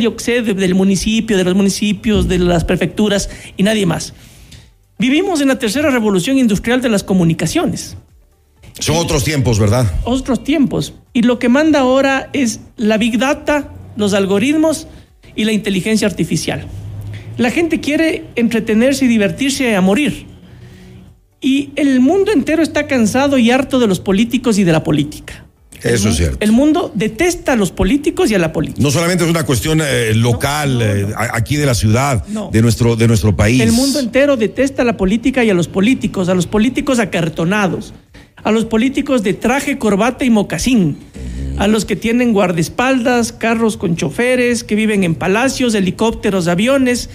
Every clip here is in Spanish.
yo sé, del municipio, de los municipios, de las prefecturas y nadie más. Vivimos en la tercera revolución industrial de las comunicaciones. Son otros tiempos, ¿verdad? Otros tiempos. Y lo que manda ahora es la big data, los algoritmos y la inteligencia artificial. La gente quiere entretenerse y divertirse a morir. Y el mundo entero está cansado y harto de los políticos y de la política. Eso es cierto. El mundo detesta a los políticos y a la política. No solamente es una cuestión eh, local, eh, aquí de la ciudad, de, nuestro, de nuestro país. El mundo entero detesta a la política y a los políticos, a los políticos acartonados, a los políticos de traje, corbata y mocasín, a los que tienen guardaespaldas, carros con choferes, que viven en palacios, helicópteros, aviones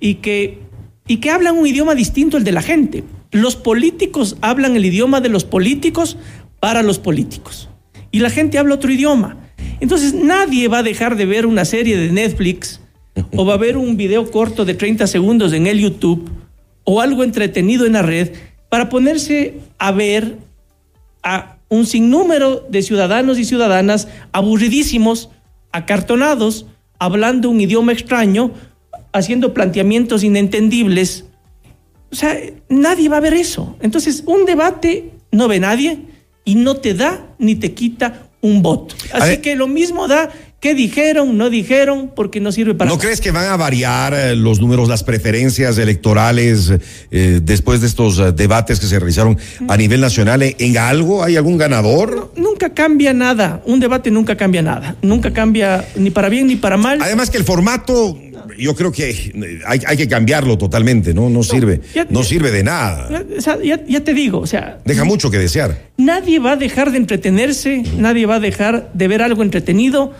y que, y que hablan un idioma distinto al de la gente. Los políticos hablan el idioma de los políticos para los políticos. Y la gente habla otro idioma. Entonces nadie va a dejar de ver una serie de Netflix o va a ver un video corto de 30 segundos en el YouTube o algo entretenido en la red para ponerse a ver a un sinnúmero de ciudadanos y ciudadanas aburridísimos, acartonados, hablando un idioma extraño, haciendo planteamientos inentendibles o sea, nadie va a ver eso. Entonces, un debate no ve nadie y no te da ni te quita un voto. Así que lo mismo da qué dijeron, no dijeron, porque no sirve para ¿No crees que van a variar eh, los números, las preferencias electorales eh, después de estos eh, debates que se realizaron a nivel nacional? ¿En algo hay algún ganador? nunca cambia nada. Un debate nunca cambia nada. Nunca cambia ni para bien ni para mal. Además que el formato yo creo que hay, que cambiarlo totalmente, ¿no? No, sirve, no sirve de nada. Ya, te digo, o sea. Deja mucho que desear. Nadie va a dejar de entretenerse, nadie va a dejar de ver algo entretenido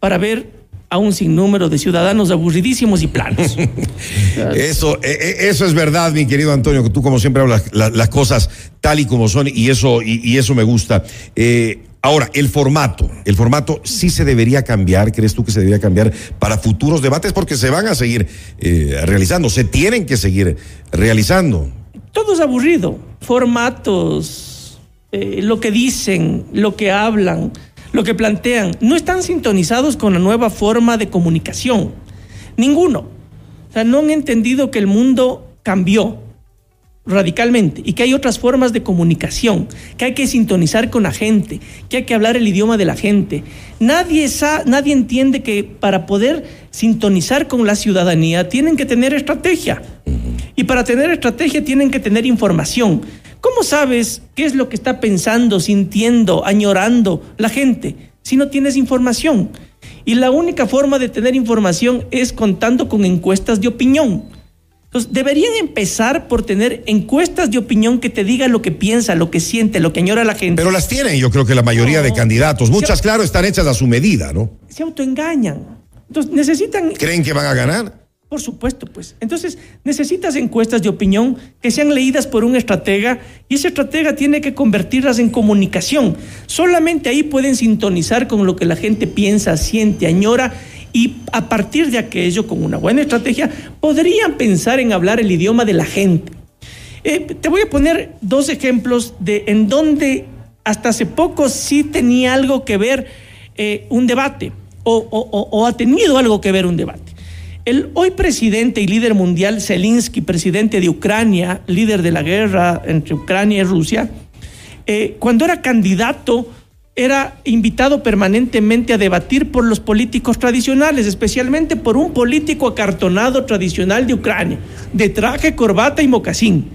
para ver a un sinnúmero de ciudadanos aburridísimos y planos. eso, e, e, eso es verdad, mi querido Antonio, que tú como siempre hablas las cosas tal y como son y eso, y, eso me gusta. Eh, Ahora, el formato, el formato sí se debería cambiar, ¿crees tú que se debería cambiar para futuros debates? Porque se van a seguir eh, realizando, se tienen que seguir realizando. Todo es aburrido, formatos, eh, lo que dicen, lo que hablan, lo que plantean, no están sintonizados con la nueva forma de comunicación, ninguno. O sea, no han entendido que el mundo cambió radicalmente y que hay otras formas de comunicación, que hay que sintonizar con la gente, que hay que hablar el idioma de la gente. Nadie, nadie entiende que para poder sintonizar con la ciudadanía tienen que tener estrategia. Y para tener estrategia tienen que tener información. ¿Cómo sabes qué es lo que está pensando, sintiendo, añorando la gente si no tienes información? Y la única forma de tener información es contando con encuestas de opinión. Entonces, deberían empezar por tener encuestas de opinión que te digan lo que piensa, lo que siente, lo que añora la gente. Pero las tienen, yo creo que la mayoría de candidatos. Muchas, claro, están hechas a su medida, ¿no? Se autoengañan. Entonces, necesitan. ¿Creen que van a ganar? Por supuesto, pues. Entonces, necesitas encuestas de opinión que sean leídas por un estratega y ese estratega tiene que convertirlas en comunicación. Solamente ahí pueden sintonizar con lo que la gente piensa, siente, añora y a partir de aquello, con una buena estrategia, podrían pensar en hablar el idioma de la gente. Eh, te voy a poner dos ejemplos de en donde hasta hace poco sí tenía algo que ver eh, un debate o, ha tenido algo que ver un debate. El hoy presidente y líder mundial Zelensky, presidente de Ucrania, líder de la guerra entre Ucrania y Rusia, eh, cuando era candidato era invitado permanentemente a debatir por los políticos tradicionales, especialmente por un político acartonado tradicional de Ucrania, de traje, corbata y mocasín.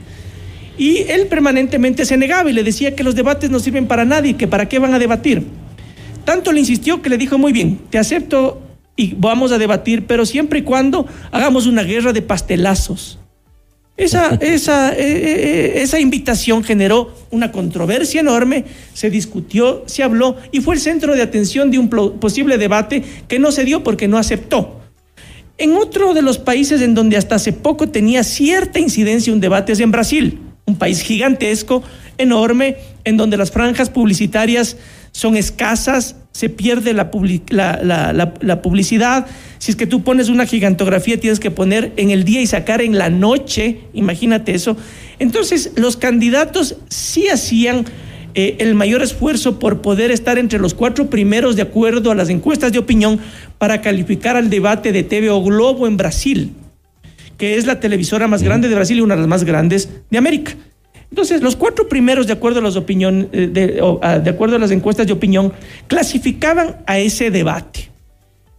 Y él permanentemente se negaba y le decía que los debates no sirven para nadie, que para qué van a debatir. Tanto le insistió que le dijo, muy bien, te acepto y vamos a debatir, pero siempre y cuando hagamos una guerra de pastelazos. Esa, esa, eh, eh, esa invitación generó una controversia enorme, se discutió, se habló y fue el centro de atención de un posible debate que no se dio porque no aceptó. En otro de los países en donde hasta hace poco tenía cierta incidencia un debate es en Brasil, un país gigantesco, enorme, en donde las franjas publicitarias son escasas, se pierde la, la, publicidad. Si es que tú pones una gigantografía, tienes que poner en el día y sacar en la noche, imagínate eso. Entonces, los candidatos sí hacían eh, el mayor esfuerzo por poder estar entre los cuatro primeros de acuerdo a las encuestas de opinión, para calificar al debate de TV o Globo en Brasil, que es la televisora más grande de Brasil y una de las más grandes de América. Entonces, los cuatro primeros, de acuerdo a las opinión, eh, de, de acuerdo a las encuestas de opinión, clasificaban a ese debate.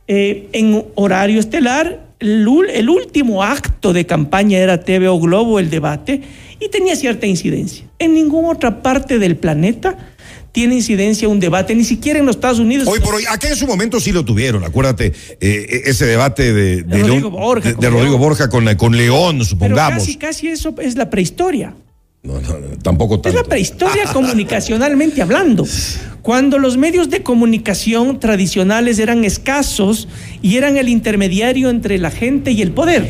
Eh, en horario estelar, el, el, último acto de campaña era TV o Globo, el debate, y tenía cierta incidencia. En ninguna otra parte del planeta tiene incidencia un debate, ni siquiera en los Estados Unidos. Hoy por hoy, acá en su momento sí lo tuvieron, acuérdate, eh, ese debate de, de, Rodrigo, Borja, de, de Rodrigo Borja con, con León, supongamos. Pero casi, casi eso es la prehistoria. No, no, tampoco tanto. Es la prehistoria comunicacionalmente hablando. Cuando los medios de comunicación tradicionales eran escasos y eran el intermediario entre la gente y el poder.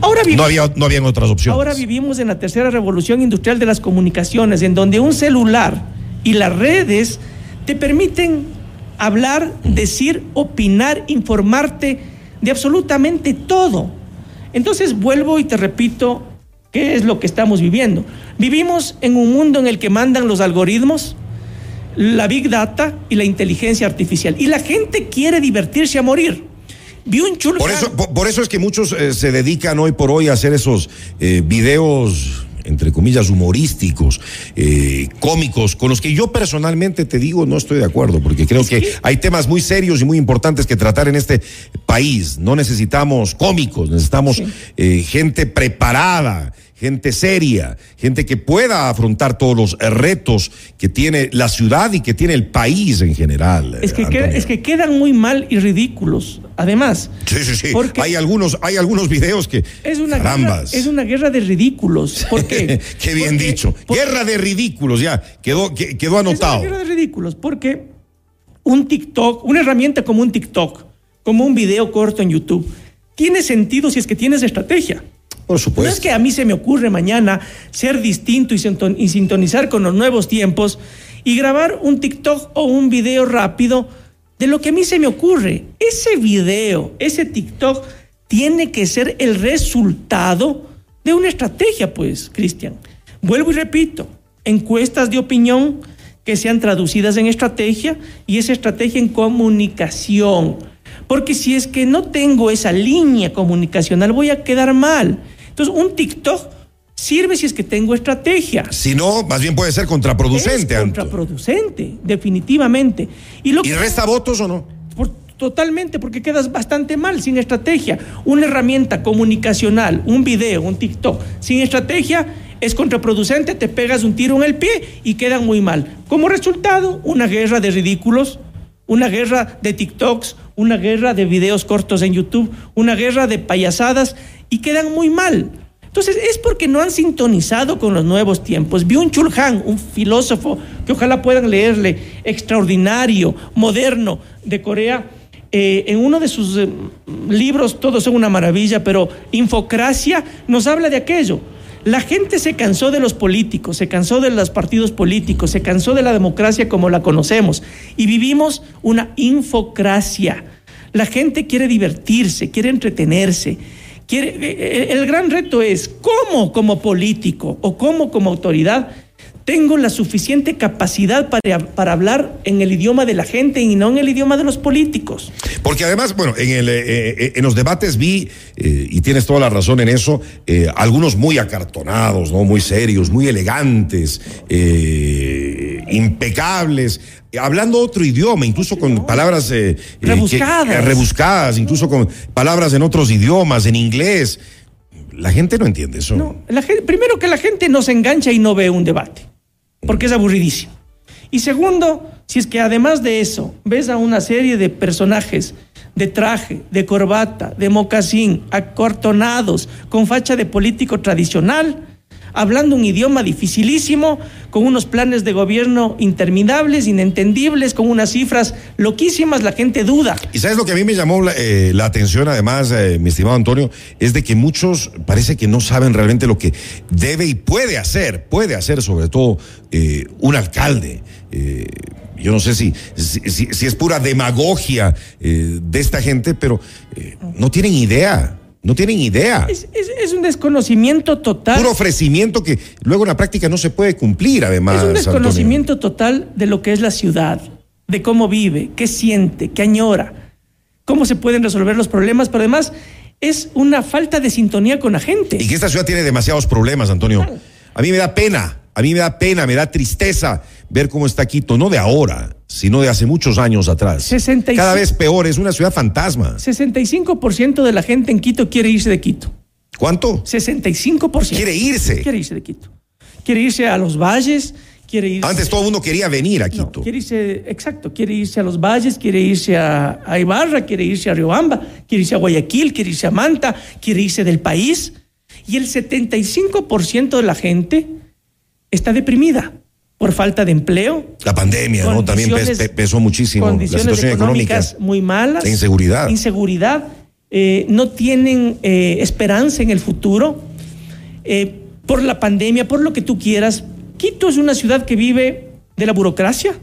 Ahora vivimos, no, había, no habían otras opciones. Ahora vivimos en la tercera revolución industrial de las comunicaciones, en donde un celular y las redes te permiten hablar, decir, opinar, informarte de absolutamente todo. Entonces vuelvo y te repito, ¿qué es lo que estamos viviendo? Vivimos en un mundo en el que mandan los algoritmos, la big data y la inteligencia artificial. Y la gente quiere divertirse a morir. Vi un chulo. Por eso, por, por eso es que muchos eh, se dedican hoy por hoy a hacer esos eh, videos entre comillas, humorísticos, eh, cómicos, con los que yo personalmente te digo no estoy de acuerdo, porque creo que hay temas muy serios y muy importantes que tratar en este país. No necesitamos cómicos, necesitamos sí. eh, gente preparada, gente seria, gente que pueda afrontar todos los retos que tiene la ciudad y que tiene el país en general. Es que, queda, es que quedan muy mal y ridículos, además. Sí, sí, sí. Hay algunos, hay algunos videos que. Es una, guerra, es una guerra de ridículos. ¿Por qué? qué bien porque, dicho. Porque, guerra de ridículos, ya. Quedó, quedó anotado. Es una guerra de ridículos, porque un TikTok, una herramienta como un TikTok, como un video corto en YouTube, tiene sentido si es que tienes estrategia. Por supuesto. No es que a mí se me ocurre mañana ser distinto y sintonizar con los nuevos tiempos y grabar un TikTok o un video rápido de lo que a mí se me ocurre. Ese video, ese TikTok, tiene que ser el resultado de una estrategia, pues, Cristian. Vuelvo y repito, encuestas de opinión que sean traducidas en estrategia y esa estrategia en comunicación. Porque si es que no tengo esa línea comunicacional, voy a quedar mal. Entonces, un TikTok sirve si es que tengo estrategia. Si no, más bien puede ser contraproducente. Es contraproducente, definitivamente. ¿Y, lo ¿Y que, resta votos o no? Por, totalmente, porque quedas bastante mal sin estrategia. Una herramienta comunicacional, un video, un TikTok, sin estrategia es contraproducente, te pegas un tiro en el pie y quedan muy mal. Como resultado, una guerra de ridículos, una guerra de TikToks, una guerra de videos cortos en YouTube, una guerra de payasadas y quedan muy mal. Entonces es porque no han sintonizado con los nuevos tiempos. Byung-Chul Han, un filósofo que ojalá puedan leerle, extraordinario, moderno, de Corea, eh, en uno de sus eh, libros, todos son una maravilla, pero Infocracia nos habla de aquello. La gente se cansó de los políticos, se cansó de los partidos políticos, se cansó de la democracia como la conocemos y vivimos una infocracia. La gente quiere divertirse, quiere entretenerse. Quiere, el gran reto es cómo como político o cómo como autoridad tengo la suficiente capacidad para, para, hablar en el idioma de la gente y no en el idioma de los políticos. Porque además, bueno, en, eh, los debates vi, eh, y tienes toda la razón en eso, eh, algunos muy acartonados, ¿no? Muy serios, muy elegantes, impecables, hablando otro idioma, incluso con palabras rebuscadas. Que, rebuscadas, incluso con palabras en otros idiomas, en inglés. La gente no entiende eso. No, la gente, primero que la gente no se engancha y no ve un debate porque es aburridísimo. Y segundo, si es que además de eso ves a una serie de personajes de traje, de corbata, de mocasín, acortonados, con facha de político tradicional, hablando un idioma dificilísimo, con unos planes de gobierno interminables, inentendibles, con unas cifras loquísimas, la gente duda. Y sabes lo que a mí me llamó la, eh, atención, además, eh, mi estimado Antonio, es de que muchos parece que no saben realmente lo que debe y puede hacer, puede hacer sobre todo eh, un alcalde. yo no sé si, si, es pura demagogia de esta gente, pero no tienen idea. No tienen idea. Es, es, es, un desconocimiento total. Puro ofrecimiento que luego en la práctica no se puede cumplir, además. Es un desconocimiento Antonio. total de lo que es la ciudad, de cómo vive, qué siente, qué añora. cómo se pueden resolver los problemas, pero además es una falta de sintonía con la gente. Y que esta ciudad tiene demasiados problemas, Antonio. A mí me da pena, a mí me da pena, me da tristeza ver cómo está Quito, no de ahora, sino de hace muchos años atrás. 65. Cada vez peor, es una ciudad fantasma. 65% de la gente en Quito quiere irse de Quito. ¿Cuánto? 65%. Quiere irse. Quiere irse de Quito. Quiere irse a los valles, quiere irse... Antes todo el mundo quería venir a No, Quito. quiere irse, exacto, quiere irse a los valles, quiere irse a, a Ibarra, quiere irse a Riobamba, quiere irse a Guayaquil, quiere irse a Manta, quiere irse del país. Y el 75% de la gente está deprimida por falta de empleo. La pandemia, ¿no? También pesó muchísimo. La Condiciones situación económica. económicas muy malas. La inseguridad. Inseguridad. eh, no tienen eh, esperanza en el futuro. eh, por la pandemia, por lo que tú quieras. Quito es una ciudad que vive de la burocracia,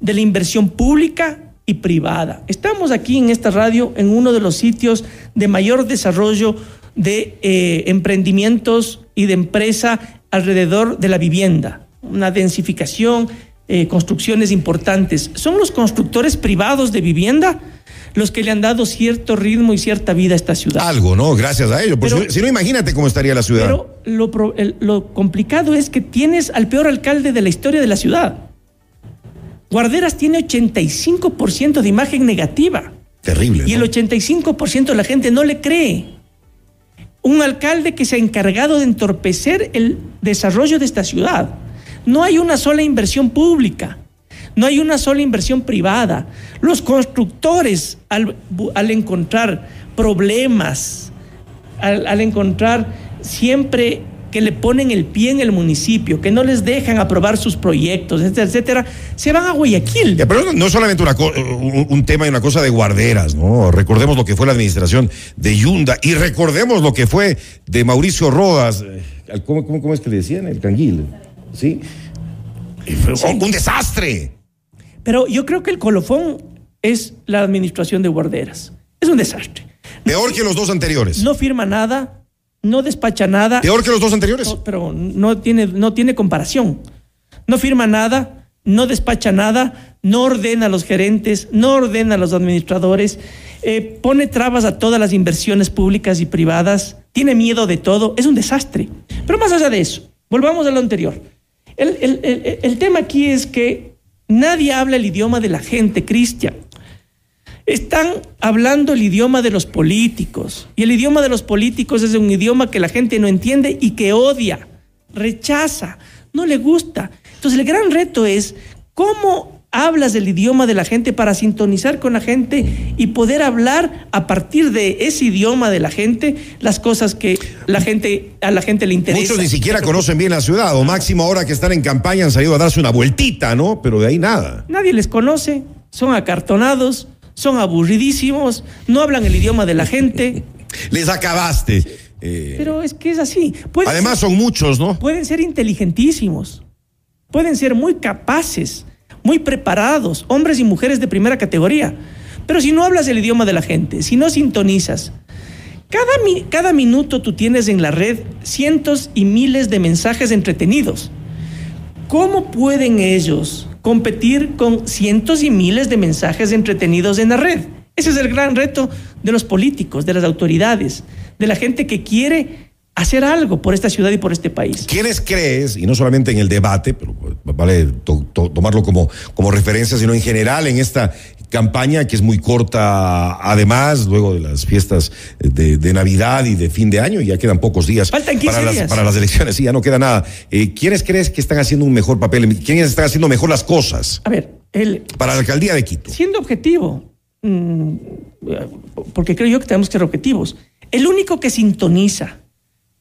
de la inversión pública y privada. Estamos aquí en esta radio en uno de los sitios de mayor desarrollo de emprendimientos y de empresa alrededor de la vivienda. Una densificación, eh, construcciones importantes. Son los constructores privados de vivienda los que le han dado cierto ritmo y cierta vida a esta ciudad. Algo, ¿no? Gracias a ello. Porque Pero- si, no, imagínate cómo estaría la ciudad. Pero lo, pro- el- lo complicado es que tienes al peor alcalde de la historia de la ciudad. Guarderas tiene 85% de imagen negativa Terrible. y el ¿no? 85% de la gente no le cree. Un alcalde que se ha encargado de entorpecer el desarrollo de esta ciudad. No hay una sola inversión pública, no hay una sola inversión privada. Los constructores, al, encontrar problemas, al, encontrar siempre que le ponen el pie en el municipio, que no les dejan aprobar sus proyectos, etcétera, etcétera, se van a Guayaquil. Ya, pero no solamente una un, un tema y una cosa de guarderas, ¿no? Recordemos lo que fue la administración de Yunda y recordemos lo que fue de Mauricio Rodas. eh, al- ¿Cómo, cómo, cómo es que le decían? El canguil. ¿Sí? Y fue Un desastre. Pero yo creo que el colofón es la administración de guarderas. Es un desastre. Peor que los dos anteriores. No firma nada, no despacha nada, Peor que los dos anteriores. no, pero no tiene, no tiene comparación. No firma nada, no despacha nada, no ordena a los gerentes, no ordena a los administradores, eh, pone trabas a todas las inversiones públicas y privadas, tiene miedo de todo, es un desastre. Pero más allá de eso, volvamos a lo anterior. El, el- el- tema aquí es que nadie habla el idioma de la gente, Cristian. Están hablando el idioma de los políticos. Y el idioma de los políticos es un idioma que la gente no entiende y que odia, rechaza, no le gusta. Entonces el gran reto es cómo hablas el idioma de la gente para sintonizar con la gente y poder hablar a partir de ese idioma de la gente las cosas que la gente a la gente le interesa. Muchos ni siquiera conocen bien la ciudad, o máximo ahora que están en campaña han salido a darse una vueltita, ¿no? Pero de ahí nada. Nadie les conoce, son acartonados, son aburridísimos, no hablan el idioma de la gente. Les acabaste. Eh, Pero es que es así. Pueden además ser, son muchos, ¿no? pueden ser inteligentísimos, pueden ser muy capaces, muy preparados, hombres y mujeres de primera categoría. Pero si no hablas el idioma de la gente, si no sintonizas, cada, cada minuto tú tienes en la red cientos y miles de mensajes entretenidos. ¿Cómo pueden ellos competir con cientos y miles de mensajes entretenidos en la red? Ese es el gran reto de los políticos, de las autoridades, de la gente que quiere hacer algo por esta ciudad y por este país. ¿Quiénes crees, y no solamente en el debate, pero pues, vale to- to- tomarlo como, como referencia, sino en general en esta campaña que es muy corta, además, luego de las fiestas de, de Navidad y de fin de año, ya quedan pocos días Faltan 15 para, las, días. para las elecciones, sí, ya no queda nada. Eh, ¿Quiénes crees que están haciendo un mejor papel? ¿Quiénes están haciendo mejor las cosas A ver, el, para la alcaldía de Quito? siendo objetivo, mm, porque creo yo que tenemos que ser objetivos, el único que sintoniza,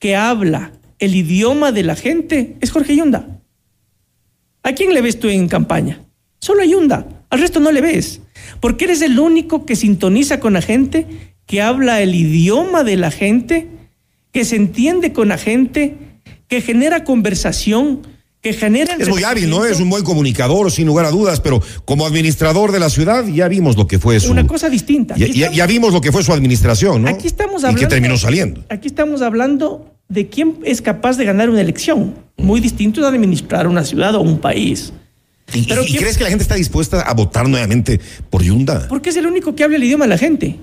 que habla el idioma de la gente es Jorge Yunda. ¿A quién le ves tú en campaña? Solo a Yunda, al resto no le ves, porque eres el único que sintoniza con la gente, que habla el idioma de la gente, que se entiende con la gente, que genera conversación, que genera... Es muy hábil, ¿no? Es un buen comunicador, sin lugar a dudas, pero como administrador de la ciudad ya vimos lo que fue su... Una cosa distinta. Ya, ya- estamos- ya vimos lo que fue su administración, ¿no? Aquí estamos Y hablando. que terminó saliendo. Aquí estamos hablando de quién es capaz de ganar una elección. Muy distinto es administrar una ciudad o un país. ¿Y, Pero y ¿quién- crees que la gente está dispuesta a votar nuevamente por Yunda? Porque es el único que habla el idioma de la gente.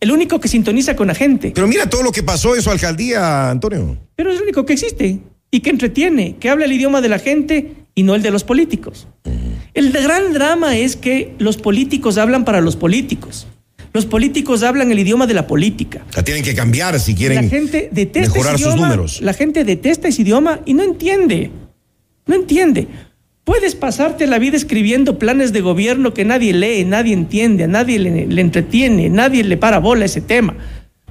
El único que sintoniza con la gente. Pero mira todo lo que pasó en su alcaldía, Antonio. Pero es el único que existe y que entretiene, que habla el idioma de la gente y no el de los políticos. El gran drama es que los políticos hablan para los políticos. Los políticos hablan el idioma de la política. La tienen que cambiar si quieren la gente detesta mejorar ese sus números. La gente detesta ese idioma y no entiende. No entiende. Puedes pasarte la vida escribiendo planes de gobierno que nadie lee, nadie entiende, a nadie le, le entretiene, nadie le para bola ese tema.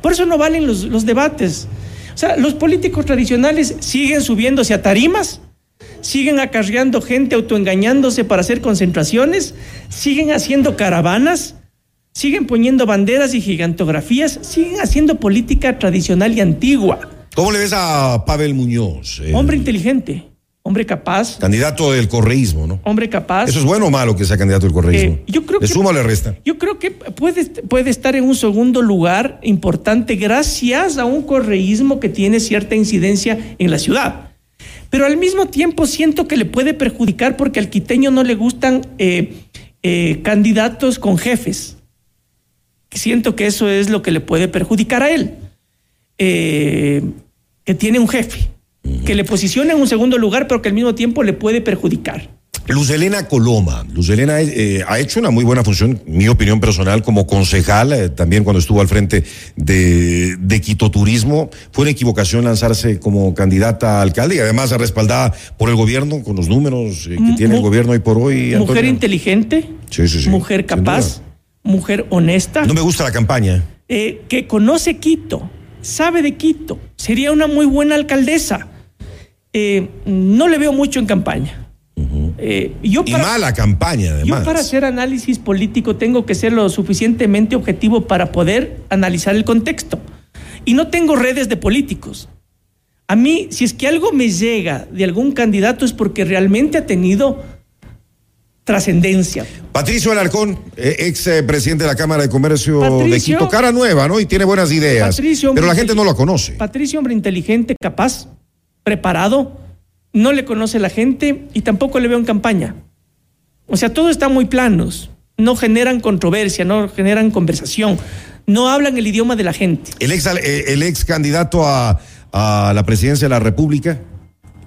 Por eso no valen los, los debates. O sea, los políticos tradicionales siguen subiéndose a tarimas, siguen acarreando gente autoengañándose para hacer concentraciones, siguen haciendo caravanas, siguen poniendo banderas y gigantografías, siguen haciendo política tradicional y antigua. ¿Cómo le ves a Pavel Muñoz? el Hombre inteligente, hombre capaz, Candidato del correísmo, ¿no? hombre capaz. ¿Eso es bueno o malo que sea candidato del correísmo? Eh, yo creo ¿Le que- suma o le resta? Yo creo que puede, puede estar en un segundo lugar importante gracias a un correísmo que tiene cierta incidencia en la ciudad. Pero al mismo tiempo siento que le puede perjudicar porque al quiteño no le gustan eh, eh, candidatos con jefes. Siento que eso es lo que le puede perjudicar a él. Eh, que tiene un jefe, que le posiciona en un segundo lugar, pero que al mismo tiempo le puede perjudicar. Luz Elena Coloma. Luz Elena eh, ha hecho una muy buena función, mi opinión personal, como concejal, eh, también cuando estuvo al frente de, de Quito Turismo. Fue una equivocación lanzarse como candidata a alcalde y además respaldada por el gobierno con los números eh, que tiene el gobierno hoy por hoy. Mujer Antonio. inteligente, Sí, sí, sí, mujer capaz. Mujer honesta, No me gusta la campaña. eh, que conoce Quito, sabe de Quito, sería una muy buena alcaldesa. Eh, no le veo mucho en campaña. Eh, yo Y para- mala campaña, además. yo para hacer análisis político tengo que ser lo suficientemente objetivo para poder analizar el contexto. Y no tengo redes de políticos. A mí, si es que algo me llega de algún candidato es porque realmente ha tenido trascendencia. Patricio Alarcón, eh, ex eh, presidente de la Cámara de Comercio de Quito, cara nueva, ¿no? Y tiene buenas ideas. Patricio, pero la gente no lo conoce. Patricio, hombre inteligente, capaz, preparado, no le conoce la gente y tampoco le veo en campaña. O sea, todo está muy planos, no generan controversia, no generan conversación, no hablan el idioma de la gente. El ex, eh, el ex candidato a, a la presidencia de la República,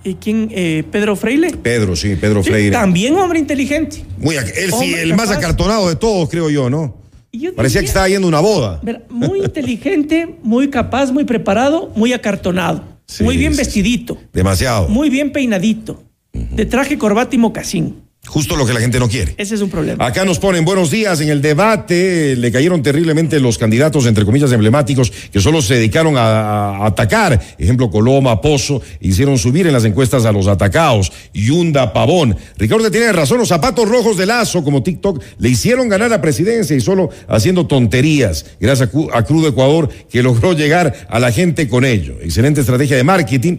¿Y quién? Eh, Pedro Freile. Pedro, sí, Pedro Sí, Freire. también hombre inteligente. Muy, él sí, el más acartonado de todos, creo yo, ¿no? Yo Parecía que estaba yendo a una boda. Muy inteligente, muy capaz, muy preparado, muy acartonado, Sí, muy bien vestidito, Demasiado. muy bien peinadito, de traje, corbata y mocasín. Justo lo que la gente no quiere. Ese es un problema. Acá nos ponen buenos días en el debate. Le cayeron terriblemente los candidatos, entre comillas, emblemáticos, que solo se dedicaron a, a atacar. Ejemplo, Coloma, Pozo, hicieron subir en las encuestas a los atacados. Yunda, Pavón. Ricardo tiene razón, los zapatos rojos de Lazo, como TikTok, le hicieron ganar la presidencia y solo haciendo tonterías. Gracias a, a Crudo Ecuador, que logró llegar a la gente con ello. Excelente estrategia de marketing.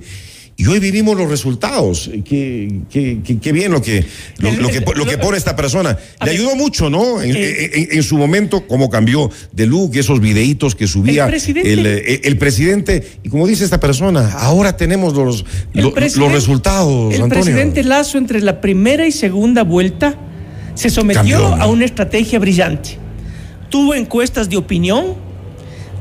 Y hoy vivimos los resultados. Qué, qué- qué- qué bien lo que, lo, lo que, lo que pone esta persona. Le ayudó mucho, ¿no? En, eh, en- en su momento, cómo cambió de look, esos videitos que subía El presidente- el, eh, el presidente. Y como dice esta persona, ahora tenemos los, lo- los resultados, El Antonio. presidente Lazo entre la primera y segunda vuelta se sometió Cambió, ¿no? a una estrategia brillante. Tuvo encuestas de opinión,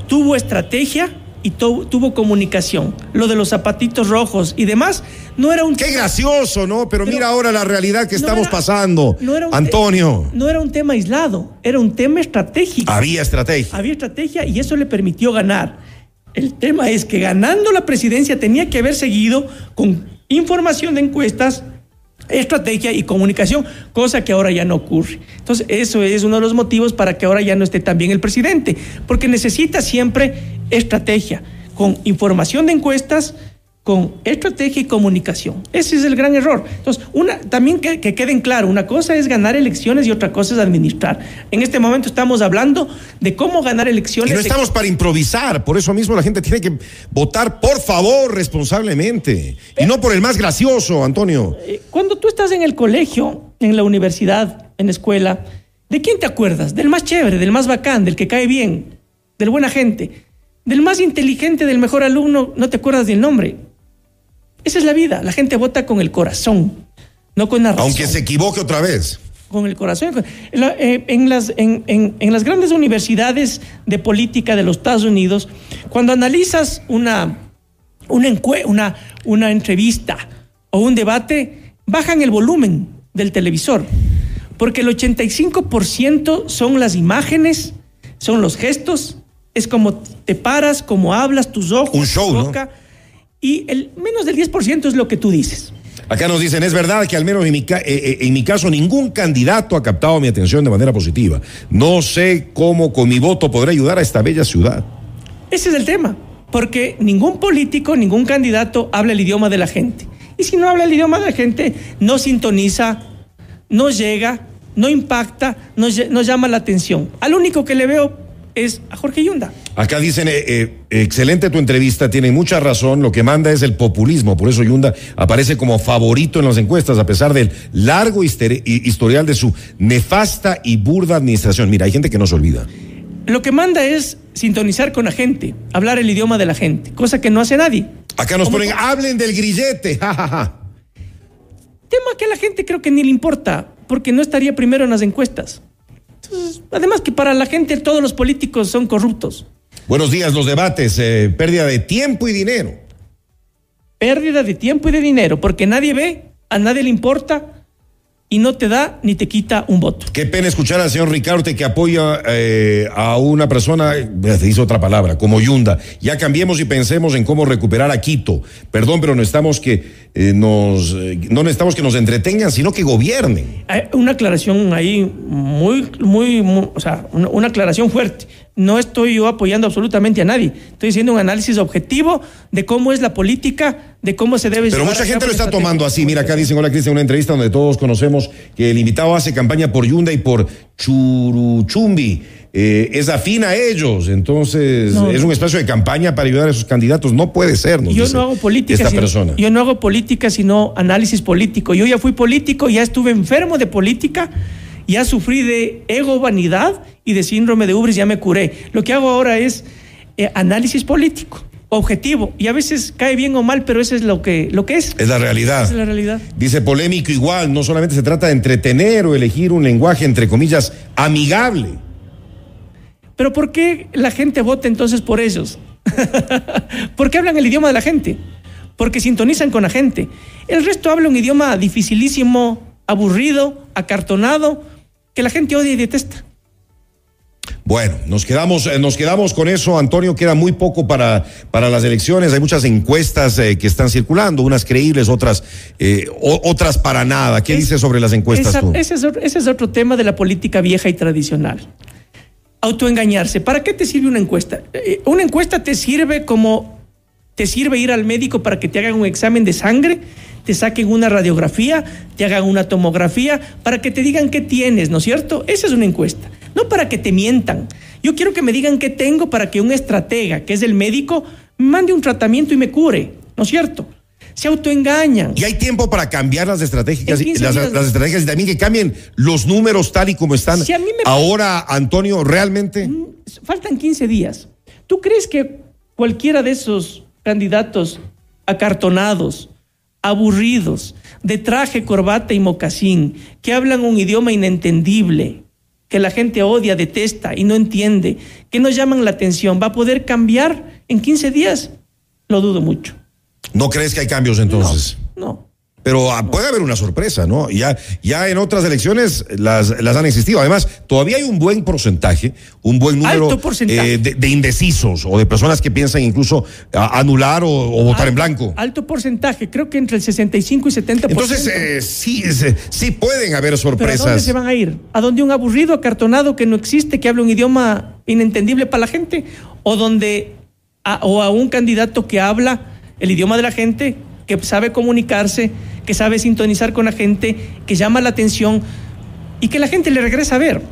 tuvo estrategia y tu- tuvo comunicación. Lo de los zapatitos rojos y demás no era un Qué gracioso, ¿no? Pero, Pero mira ahora la realidad que no estamos era- pasando. no era un te- Antonio, no era un tema aislado, era un tema estratégico. había estrategia. Había estrategia y eso le permitió ganar. El tema es que ganando la presidencia tenía que haber seguido con información de encuestas, estrategia y comunicación, cosa que ahora ya no ocurre. Entonces, eso es uno de los motivos para que ahora ya no esté tan bien el presidente, porque necesita siempre estrategia, con información de encuestas, con estrategia y comunicación. Ese es el gran error. Entonces, una, también que, que queden claro, una cosa es ganar elecciones y otra cosa es administrar. En este momento estamos hablando de cómo ganar Y elecciones. no de- estamos para improvisar, por eso mismo la gente tiene que votar, por favor, responsablemente. Y no por el más gracioso, Antonio. Eh, Cuando tú estás en el colegio, en la universidad, en la escuela, ¿de quién te acuerdas? Del más chévere, del más bacán, del que cae bien, del buena gente, del más inteligente, del mejor alumno, no te acuerdas del nombre. Esa es la vida, la gente vota con el corazón, no con la razón. Aunque se equivoque otra vez. Con el corazón. En, la- eh, en las, en, en- en las grandes universidades de política de los Estados Unidos, cuando analizas una, una, una entrevista o un debate, bajan el volumen del televisor. Porque el 85% son las imágenes, son los gestos, es como te paras, como hablas, tus ojos, Un show, tu ¿no? boca, y el menos del 10% es lo que tú dices. Acá nos dicen, es verdad que al menos en mi, ca- eh, eh, en mi caso ningún candidato ha captado mi atención de manera positiva. No sé cómo con mi voto podré ayudar a esta bella ciudad. Ese es el tema, porque ningún político, ningún candidato habla el idioma de la gente. Y si no habla el idioma de la gente, no sintoniza, no llega, no impacta, no, no llama la atención. Al único que le veo es a Jorge Yunda. Acá dicen, eh, eh, excelente tu entrevista, tienen mucha razón, lo que manda es el populismo, por eso Yunda aparece como favorito en las encuestas, a pesar del largo historial de su nefasta y burda administración. Mira, hay gente que no se olvida. Lo que manda es sintonizar con la gente, hablar el idioma de la gente, cosa que no hace nadie. Acá nos ¿Cómo- ponen, hablen del grillete, jajaja. Tema que a la gente creo que ni le importa, porque no estaría primero en las encuestas. Entonces, además que para la gente todos los políticos son corruptos. Buenos días, los debates, eh, pérdida de tiempo y dinero. pérdida de tiempo y de dinero, porque nadie ve, a nadie le importa y no te da ni te quita un voto. Qué pena escuchar al señor Ricardo que apoya eh, a una persona, eh, se dice otra palabra, como Yunda. Ya cambiemos y pensemos en cómo recuperar a Quito. Perdón, pero no estamos que eh, nos, eh, no necesitamos que nos entretengan, sino que gobiernen. Hay Una aclaración ahí muy, muy, muy- o sea, una, una aclaración fuerte. No estoy yo apoyando absolutamente a nadie. Estoy haciendo un análisis objetivo de cómo es la política, de cómo se debe Pero mucha gente lo está tomando así. Mira, acá dicen, hola Cristian, una entrevista donde todos conocemos que el invitado hace campaña por Yunda y por Churuchumbi. Eh, es afín a ellos, entonces No, es un espacio de campaña para ayudar a esos candidatos. No puede ser, nos Yo dice no hago política, esta sino, persona. yo no hago política, sino análisis político. Yo ya fui político, ya estuve enfermo de política, ya sufrí de ego, vanidad y de síndrome de Ubris, ya me curé. Lo que hago ahora es eh, análisis político, objetivo, y a veces cae bien o mal, pero eso es lo que, lo que es. Es la realidad. Es la realidad. Dice polémico igual, no solamente se trata de entretener o elegir un lenguaje entre comillas amigable. Pero ¿por qué la gente vota entonces por ellos? ¿Por qué hablan el idioma de la gente? Porque sintonizan con la gente. El resto habla un idioma dificilísimo, aburrido, acartonado, que la gente odia y detesta. Bueno, nos quedamos, eh, nos quedamos con eso, Antonio. Queda muy poco para, para las elecciones. Hay muchas encuestas eh, que están circulando, unas creíbles, otras, eh, o- otras para nada. ¿Qué Es- dices sobre las encuestas Esa- tú? ese, es, otro- ese es otro tema de la política vieja y tradicional. Autoengañarse. ¿Para qué te sirve una encuesta? Eh, Una encuesta te sirve como te sirve ir al médico para que te hagan un examen de sangre, te saquen una radiografía, te hagan una tomografía, para que te digan qué tienes, ¿no es cierto? Esa es una encuesta. No para que te mientan. Yo quiero que me digan qué tengo para que un estratega, que es el médico, mande un tratamiento y me cure, ¿no es cierto? Se autoengañan. Y hay tiempo para cambiar las estrategias, En 15 las, días. las estrategias y también que cambien los números tal y como están. Si a mí me- Ahora, Antonio, realmente. faltan 15 días. ¿Tú crees que cualquiera de esos candidatos acartonados, aburridos, de traje, corbata y mocasín, que hablan un idioma inentendible, que la gente odia, detesta y no entiende, que no llaman la atención, va a poder cambiar en 15 días? Lo dudo mucho. ¿No crees que hay cambios entonces? No. Pero ah, puede haber una sorpresa, ¿no? Ya, ya en otras elecciones las, las han existido. Además, todavía hay un buen porcentaje, un buen número eh, de, de indecisos o de personas que piensan incluso a- anular o, o votar en blanco. Alto porcentaje, creo que entre el 65 y 70%. Entonces, eh, sí, eh, sí pueden haber ¿Pero a dónde sorpresas. se van a ir? ¿A donde un aburrido acartonado que no existe, que habla un idioma inentendible para la gente? ¿O donde a, o a un candidato que habla el idioma de la gente, que sabe comunicarse, que sabe sintonizar con la gente, que llama la atención y que la gente le regresa a ver?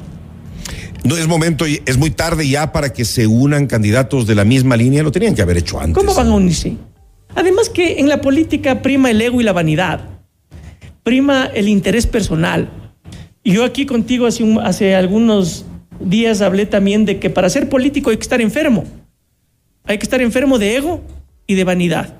No es momento, es muy tarde ya para que se unan candidatos de la misma línea. Lo tenían que haber hecho antes. ¿Cómo van a unirse? Además que en la política prima el ego y la vanidad, prima el interés personal. Y yo aquí contigo hace, un- hace algunos días hablé también de que para ser político hay que estar enfermo. Hay que estar enfermo de ego y de vanidad.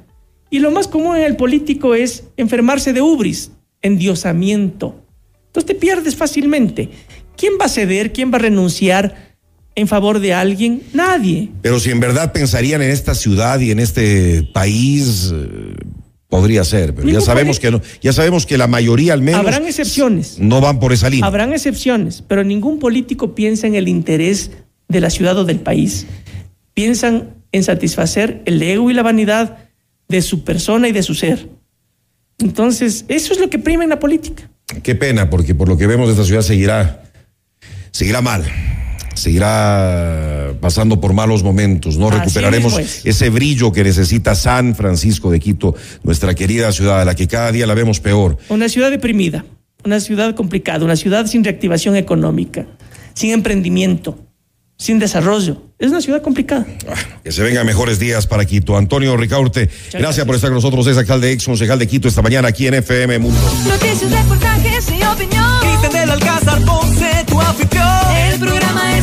Y lo más común en el político es enfermarse de ubris, endiosamiento. Entonces te pierdes fácilmente. ¿Quién va a ceder? ¿Quién va a renunciar en favor de alguien? Nadie. Pero si en verdad pensarían en esta ciudad y en este país, eh, podría ser. Pero ya sabemos que no, ya sabemos que la mayoría al menos Habrán excepciones. no van por esa línea. Habrán excepciones, pero ningún político piensa en el interés de la ciudad o del país. Piensan en satisfacer el ego y la vanidad de su persona y de su ser. Entonces, eso es lo que prima en la política. Qué pena, porque por lo que vemos esta ciudad seguirá, seguirá mal, seguirá pasando por malos momentos. No Así recuperaremos ese brillo que necesita San Francisco de Quito, nuestra querida ciudad, a la que cada día la vemos peor. Una ciudad deprimida, una ciudad complicada, una ciudad sin reactivación económica, sin emprendimiento, sin desarrollo. Es una ciudad complicada. Ah, Que se vengan mejores días para Quito. Antonio Ricaurte, gracias, gracias. por estar con nosotros. Es alcalde ex concejal de Quito esta mañana aquí en FM Mundo. Noticias, reportajes y opinión. Cristian del Alcázar, Ponce, tu anfitrión. El programa es